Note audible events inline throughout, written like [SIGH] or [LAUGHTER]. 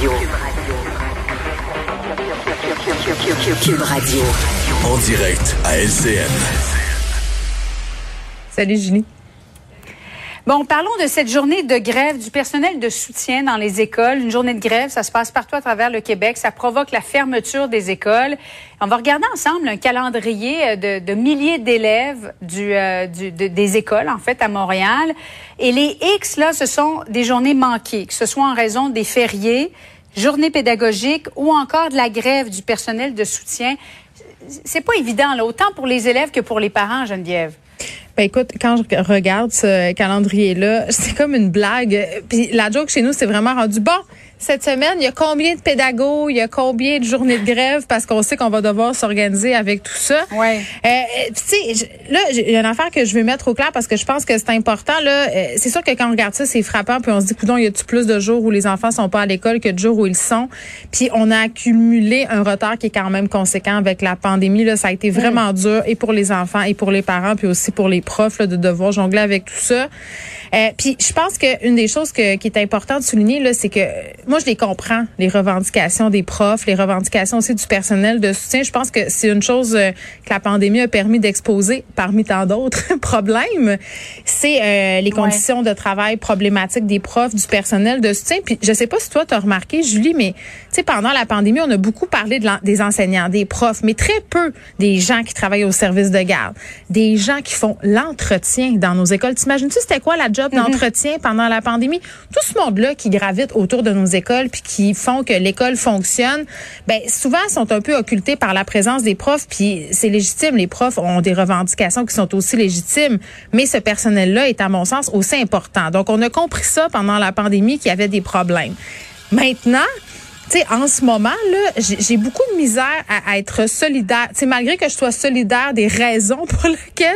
Radio. Cube Radio. En direct à LCN. Salut Julie. Bon, parlons de cette journée de grève du personnel de soutien dans les écoles. Une journée de grève, ça se passe partout à travers le Québec. Ça provoque la fermeture des écoles. On va regarder ensemble un calendrier de, de milliers d'élèves euh, des écoles, en fait, à Montréal. Et les X, là, ce sont des journées manquées, que ce soit en raison des fériés, journées pédagogiques ou encore de la grève du personnel de soutien. C'est pas évident, là, autant pour les élèves que pour les parents, Geneviève. Ben écoute, quand je regarde ce calendrier-là, [LAUGHS] c'est comme une blague. Puis la joke chez nous, c'est vraiment rendu bon cette semaine, il y a combien de pédagogues, il y a combien de journées de grève parce qu'on sait qu'on va devoir s'organiser avec tout ça. Ouais. Euh, tu sais, là, il y a une affaire que je veux mettre au clair parce que je pense que c'est important. Là, euh, c'est sûr que quand on regarde ça, c'est frappant, puis on se dit, coudon, y a-tu plus de jours où les enfants sont pas à l'école que de jours où ils sont? Puis on a accumulé un retard qui est quand même conséquent avec la pandémie. Là, ça a été vraiment dur et pour les enfants et pour les parents, puis aussi pour les profs là, de devoir jongler avec tout ça. Euh, puis je pense qu'une des choses que, qui est importante de souligner là, c'est que moi je les comprends, les revendications des profs, les revendications aussi du personnel de soutien. Je pense que c'est une chose euh, que la pandémie a permis d'exposer parmi tant d'autres [LAUGHS] problèmes. C'est euh, les conditions de travail problématiques des profs, du personnel de soutien. Puis je sais pas si toi tu as remarqué, Julie, mais tu sais pendant la pandémie, on a beaucoup parlé de des enseignants, des profs, mais très peu des gens qui travaillent au service de garde, des gens qui font l'entretien dans nos écoles. T'imagines-tu c'était quoi la job d'entretien pendant la pandémie? Tout ce monde-là qui gravite autour de nos écoles puis qui font que l'école fonctionne, ben souvent sont un peu occultés par la présence des profs puis c'est légitime. Les profs ont des revendications qui sont aussi légitimes, mais ce personnel-là est à mon sens aussi important. Donc on a compris ça pendant la pandémie qu'il y avait des problèmes. Maintenant, tu sais, en ce moment, là, j'ai beaucoup de misère à, être solidaire. Tu sais, malgré que je sois solidaire des raisons [LAUGHS] pour lesquelles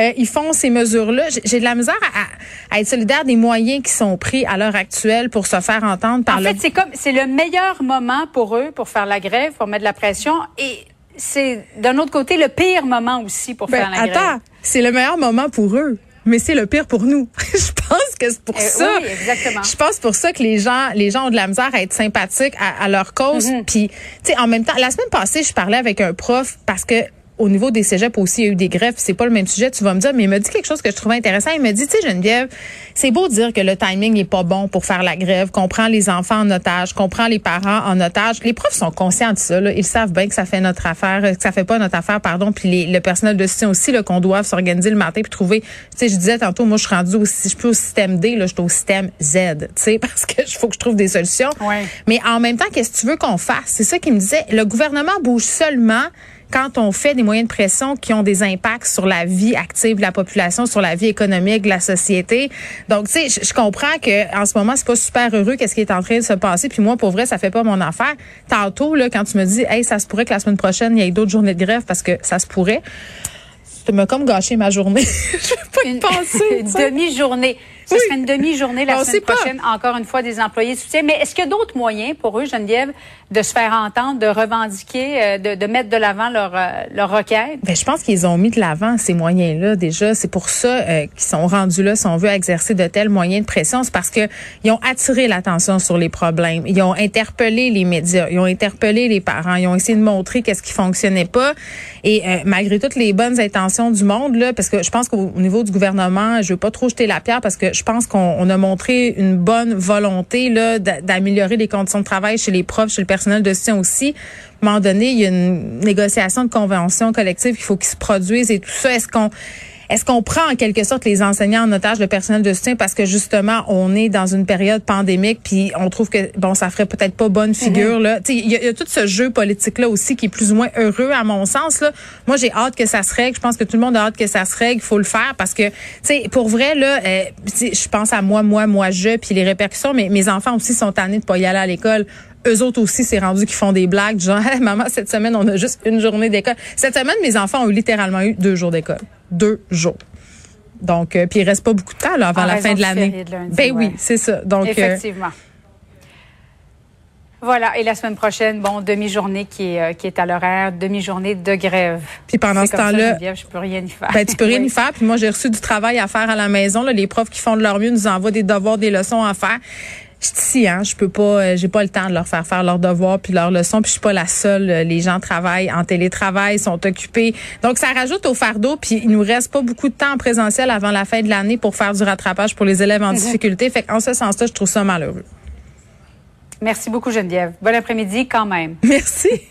euh, ils font ces mesures-là, j'ai de la misère à, à, être solidaire des moyens qui sont pris à l'heure actuelle pour se faire entendre par En fait, c'est comme, c'est le meilleur moment pour eux pour faire la grève, pour mettre de la pression et c'est d'un autre côté le pire moment aussi pour ben, faire la grève. Attends, c'est le meilleur moment pour eux mais c'est le pire pour nous. [LAUGHS] je pense que c'est pour Euh, ça. oui, exactement. Je pense pour ça que les gens, les gens ont de la misère à être sympathiques à, à leur cause. Mm-hmm. Puis, tu sais, en même temps, la semaine passée, je parlais avec un prof parce que au niveau des cégeps aussi, il y a eu des grèves. C'est pas le même sujet, tu vas me dire, mais il m'a dit quelque chose que je trouvais intéressant. Il m'a dit, tu sais, Geneviève, c'est beau dire que le timing est pas bon pour faire la grève, qu'on prend les enfants en otage, qu'on prend les parents en otage. Les profs sont conscients de ça. Là. Ils savent bien que ça fait notre affaire, que ça fait pas notre affaire, pardon. Puis les, le personnel de soutien aussi, là, qu'on doit s'organiser le matin puis trouver. Tu sais, je disais tantôt, moi, je suis rendue aussi, je suis au système D, là, je suis au système Z. Tu sais, [LAUGHS] parce que faut que je trouve des solutions. Ouais. Mais en même temps, qu'est-ce que tu veux qu'on fasse? C'est ça qu'il me disait. Le gouvernement bouge seulement quand on fait des moyens de pression qui ont des impacts sur la vie active de la population, sur la vie économique de la société. Donc, tu sais, je, comprends que en ce moment, c'est pas super heureux qu'est-ce qui est en train de se passer. Puis moi, pour vrai, ça fait pas mon affaire. Tantôt, là, quand tu me dis, hey, ça se pourrait que la semaine prochaine, il y ait d'autres journées de grève parce que ça se pourrait. Tu m'as comme gâché ma journée. [LAUGHS] je vais pas y Une, penser. [LAUGHS] une demi-journée. Ce Oui. serait une demi-journée la On semaine pas. prochaine, encore une fois, des employés de soutien. Mais est-ce qu'il y a d'autres moyens pour eux, Geneviève, de se faire entendre, de revendiquer, euh, de, de mettre de l'avant leur, euh, leur requête? Ben, je pense qu'ils ont mis de l'avant ces moyens-là déjà. C'est pour ça euh, qu'ils sont rendus là, si on veut exercer de tels moyens de pression. C'est parce que ils ont attiré l'attention sur les problèmes. Ils ont interpellé les médias. Ils ont interpellé les parents. Ils ont essayé de montrer qu'est-ce qui fonctionnait pas. Et euh, malgré toutes les bonnes intentions du monde, là, parce que je pense qu'au au niveau du gouvernement, je veux pas trop jeter la pierre parce que je pense qu'on on a montré une bonne volonté là d'a- d'améliorer les conditions de travail chez les profs, chez le personnel de soutien aussi. À un moment donné, il y a une négociation de convention collective qu'il faut qu'ils se produisent et tout ça. Est-ce qu'on est-ce qu'on prend en quelque sorte les enseignants en otage, le personnel de soutien, parce que justement, on est dans une période pandémique, puis on trouve que bon, ça ferait peut-être pas bonne figure là. Tu sais, Il y, a- il y a tout ce jeu politique là aussi qui est plus ou moins heureux à mon sens là. Moi, j'ai hâte que ça se règle. Je pense que tout le monde a hâte que ça se règle. Il faut le faire parce que, tu sais, pour vrai là, euh, je pense à moi, moi, moi, je, puis les répercussions. Mais mes enfants aussi sont tannés de pas y aller à l'école eux autres aussi, c'est rendu qu'ils font des blagues, genre, Hey, maman, cette semaine, on a juste une journée d'école. Cette semaine, mes enfants ont littéralement eu deux jours d'école. Deux jours. Donc, euh, puis il reste pas beaucoup de temps là, avant En la fin de l'année. Ben ouais. oui, c'est ça. Donc, euh, Effectivement. Voilà, et la semaine prochaine, bon, demi-journée qui est, euh, qui est à l'horaire, demi-journée de grève. Puis pendant ce temps-là- je peux rien y faire. Ben, tu peux rien Oui. y faire. Puis moi, j'ai reçu du travail à faire à la maison. Là. Les profs qui font de leur mieux nous envoient des devoirs, des leçons à faire. Je suis ici, hein, je peux pas, euh, j'ai pas le temps de leur faire faire leurs devoirs puis leurs leçons, puis je suis pas la seule. Euh, les gens travaillent en télétravail, sont occupés. Donc ça rajoute au fardeau, puis il nous reste pas beaucoup de temps en présentiel avant la fin de l'année pour faire du rattrapage pour les élèves en mhm. difficulté. Fait qu'en ce sens-là, je trouve ça malheureux. Merci beaucoup Geneviève. Bon après-midi quand même. Merci. [LAUGHS]